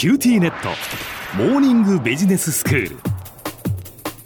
QTnet。モーニングビジネススクール。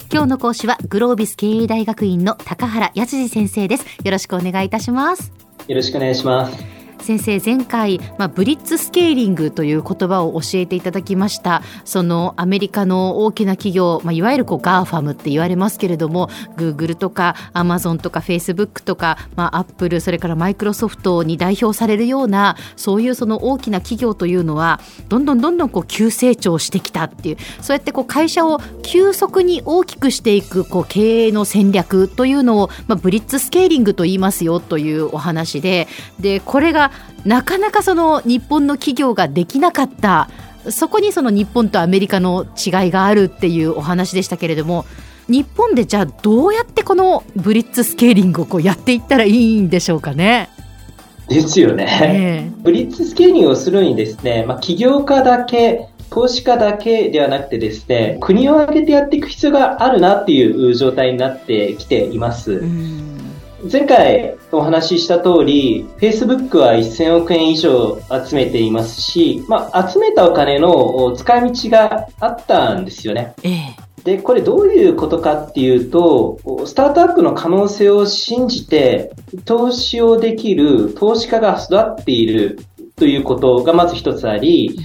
今日の講師はグロービス経営大学院の高原康次先生です。よろしくお願いいたします。よろしくお願いします先生前回、まあ、 blitzscaling という言葉を教えていただきました。そのアメリカの大きな企業、まあ、いわゆるこう GAFAM って言われますけれどもグーグルとかアマゾンとかフェイスブックとか、ま、アップルそれからマイクロソフトに代表されるようなそういうその大きな企業というのはどんどんどんどんこう急成長してきたっていうそうやってこう会社を急速に大きくしていくこう経営の戦略というのを、まあ、ブリッツスケーリングと言いますよというお話ででこれがなかなかその日本の企業ができなかったそこにその日本とアメリカの違いがあるっていうお話でしたけれども日本でじゃあどうやってこのブリッツスケーリングをこうやっていったらいいんでしょうかね？ですよね。えー、ブリッツスケーリングをするにですね、まあ、起業家だけ投資家だけではなくてですね、国を挙げてやっていく必要があるなっていう状態になってきています。うん前回お話しした通り、Facebook は1000億円以上集めていますし、まあ、集めたお金の使い道があったんですよね。ええで、これどういうことかっていうと、スタートアップの可能性を信じて、投資をできる投資家が育っているということがまず一つあり、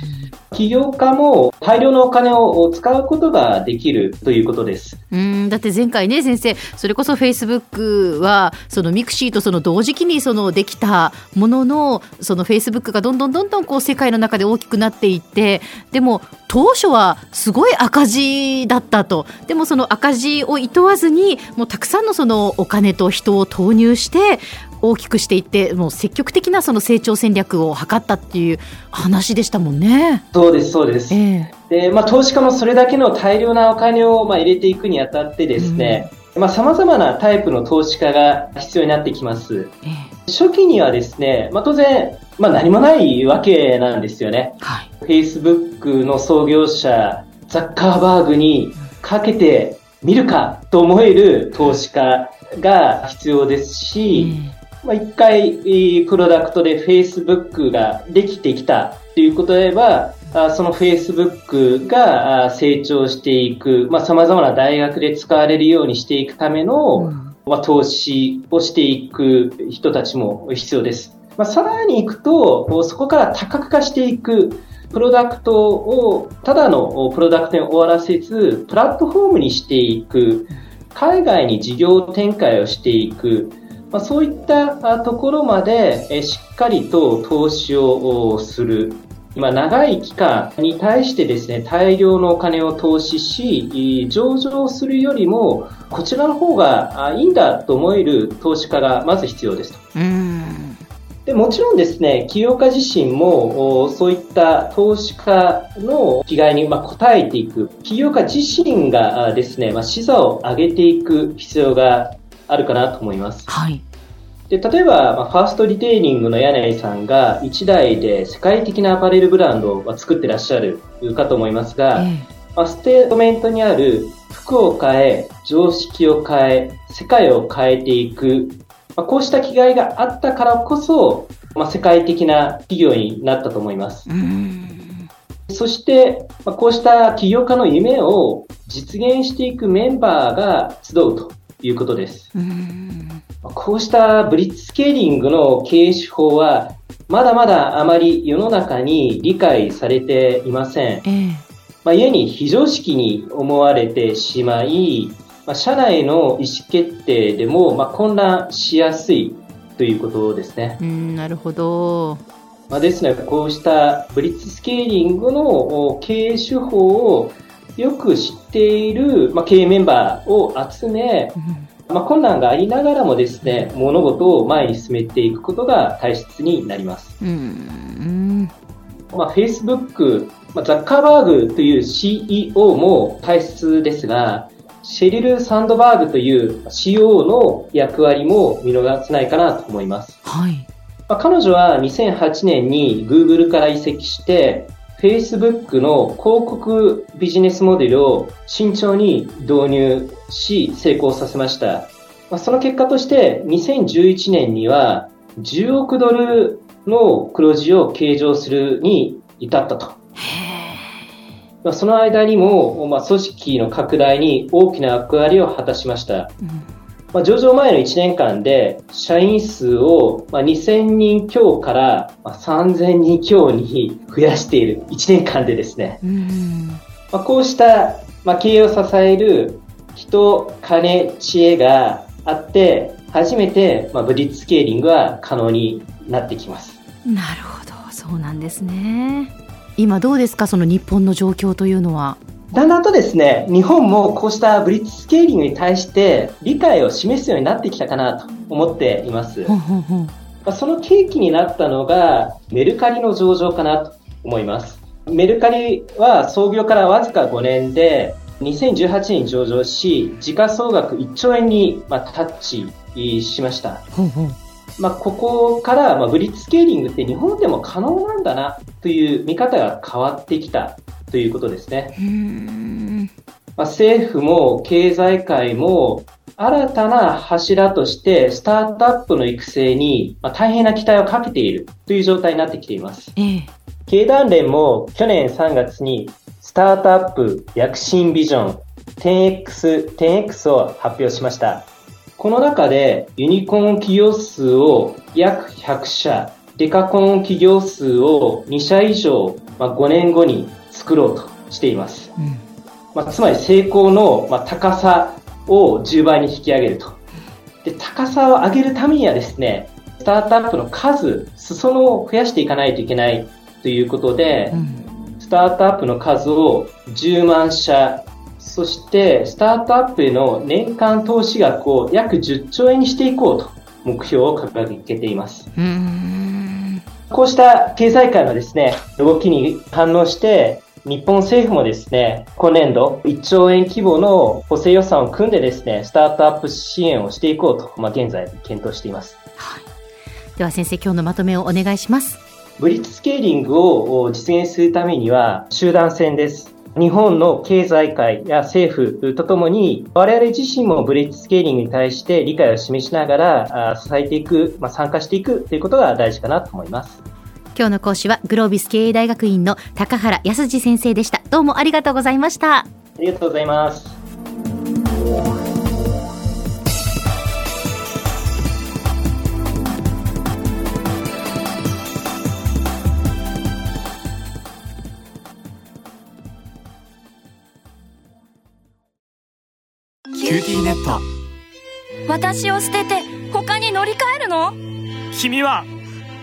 起業家も大量のお金を使うことができるということです。うんだって前回ね先生それこそフェイスブックはそのミクシーとその同時期にそのできたもののそのフェイスブックがどんどんどんどんこう世界の中で大きくなっていってでも当初はすごい赤字だったとでもその赤字をいとわずにもうたくさんのそのお金と人を投入して大きくしていってもう積極的なその成長戦略を図ったっていう話でしたもんね。そうですそうです。えー、でまあ、投資家もそれだけの大量なお金をまあ入れていくにあたってですね、うん、まあ、様々なタイプの投資家が必要になってきます。えー、初期にはですね、まあ、当然、まあ、何もないわけなんですよね。はい、Facebook の創業者、ザッカーバーグにかけてみるかと思える投資家が必要ですし、うんまあ、一回、プロダクトで Facebook ができてきたということであれば、その Facebook が成長していく、まあ、様々な大学で使われるようにしていくための、まあ、投資をしていく人たちも必要です。まあ、さらに行くと、そこから多角化していく、プロダクトを、ただのプロダクトに終わらせず、プラットフォームにしていく、海外に事業展開をしていく、まあ、そういったところまでしっかりと投資をする。今、長い期間に対してですね、大量のお金を投資し、上場するよりも、こちらの方がいいんだと思える投資家がまず必要ですと。でもちろんですね、起業家自身も、そういった投資家の気概にま応えていく、起業家自身がですね、まあ、視座を上げていく必要があるかなと思います。はい。で、例えば、まあ、ファーストリテイリングの柳井さんが一代で世界的なアパレルブランドを作ってらっしゃるかと思いますが、えー、まあ、ステートメントにある服を変え、常識を変え、世界を変えていく、まあ、こうした気概があったからこそ、まあ、世界的な企業になったと思います。そして、まあ、こうした起業家の夢を実現していくメンバーが集うということです。こうしたブリッツスケーリングの経営手法は、まだまだあまり世の中に理解されていません。えー、まあ、故に非常識に思われてしまい、まあ、社内の意思決定でも、まあ、混乱しやすいということですね。うんなるほど。まあ、ですので、こうしたブリッツスケーリングの経営手法をよく知っている、まあ、経営メンバーを集め、まあ、困難がありながらもですね、物事を前に進めていくことが大切になります。うんまあ、Facebook、まあ、ザッカーバーグという CEO も大切ですが、シェリル・サンドバーグという CEO の役割も見逃せないかなと思います。はい。まあ、彼女は2008年に Google から移籍して、Facebook の広告ビジネスモデルを慎重に導入し成功させました。まあ、その結果として2011年には10億ドルの黒字を計上するに至ったと。その間にも、まあ、組織の拡大に大きな役割を果たしました。うん、まあ、上場前の1年間で、社員数を、まあ、2000人強から、まあ、3000人強に増やしている1年間でですね。うんまあ、こうした、まあ、経営を支える人、金、知恵があって、初めて、まあ、ブリッツスケーリングは可能になってきます。なるほど、そうなんですね。今どうですか、その日本の状況というのは。だんだんとですね、日本もこうしたブリッツスケーリングに対して理解を示すようになってきたかなと思っています。その契機になったのがメルカリの上場かなと思います。メルカリは創業からわずか5年で2018年に上場し、時価総額1兆円に、まあ、タッチしました。まあ、ここから、まあ、ブリッツスケーリングって日本でも可能なんだなという見方が変わってきたということですね。まあ、政府も経済界も新たな柱としてスタートアップの育成に、まあ、大変な期待をかけているという状態になってきています。ええ、経団連も去年3月にスタートアップ躍進ビジョン 10X, 10X を発表しました。この中でユニコーン企業数を約100社、デカコン企業数を2社以上、まあ、5年後に作ろうとしています。うん、まあ、つまり成功の、まあ、高さを10倍に引き上げると。で、高さを上げるためにはですね、スタートアップの数、裾野を増やしていかないといけないということで、うん、スタートアップの数を10万社そして、スタートアップへの年間投資額を約10兆円にしていこうと目標を掲げています。こうした経済界のですね、動きに反応して、日本政府もですね、今年度1兆円規模の補正予算を組んでですね、スタートアップ支援をしていこうと、まあ、現在検討しています。はい。では先生、今日のまとめをお願いします。ブリッツスケーリングを実現するためには集団戦です。日本の経済界や政府とともに、我々自身もブリッジスケーリングに対して理解を示しながら、支えていく、まあ、参加していくということが大事かなと思います。今日の講師はグロービス経営大学院の高原康二先生でした。どうもありがとうございました。ありがとうございます。キューティーネット私を捨てて他に乗り換えるの？君は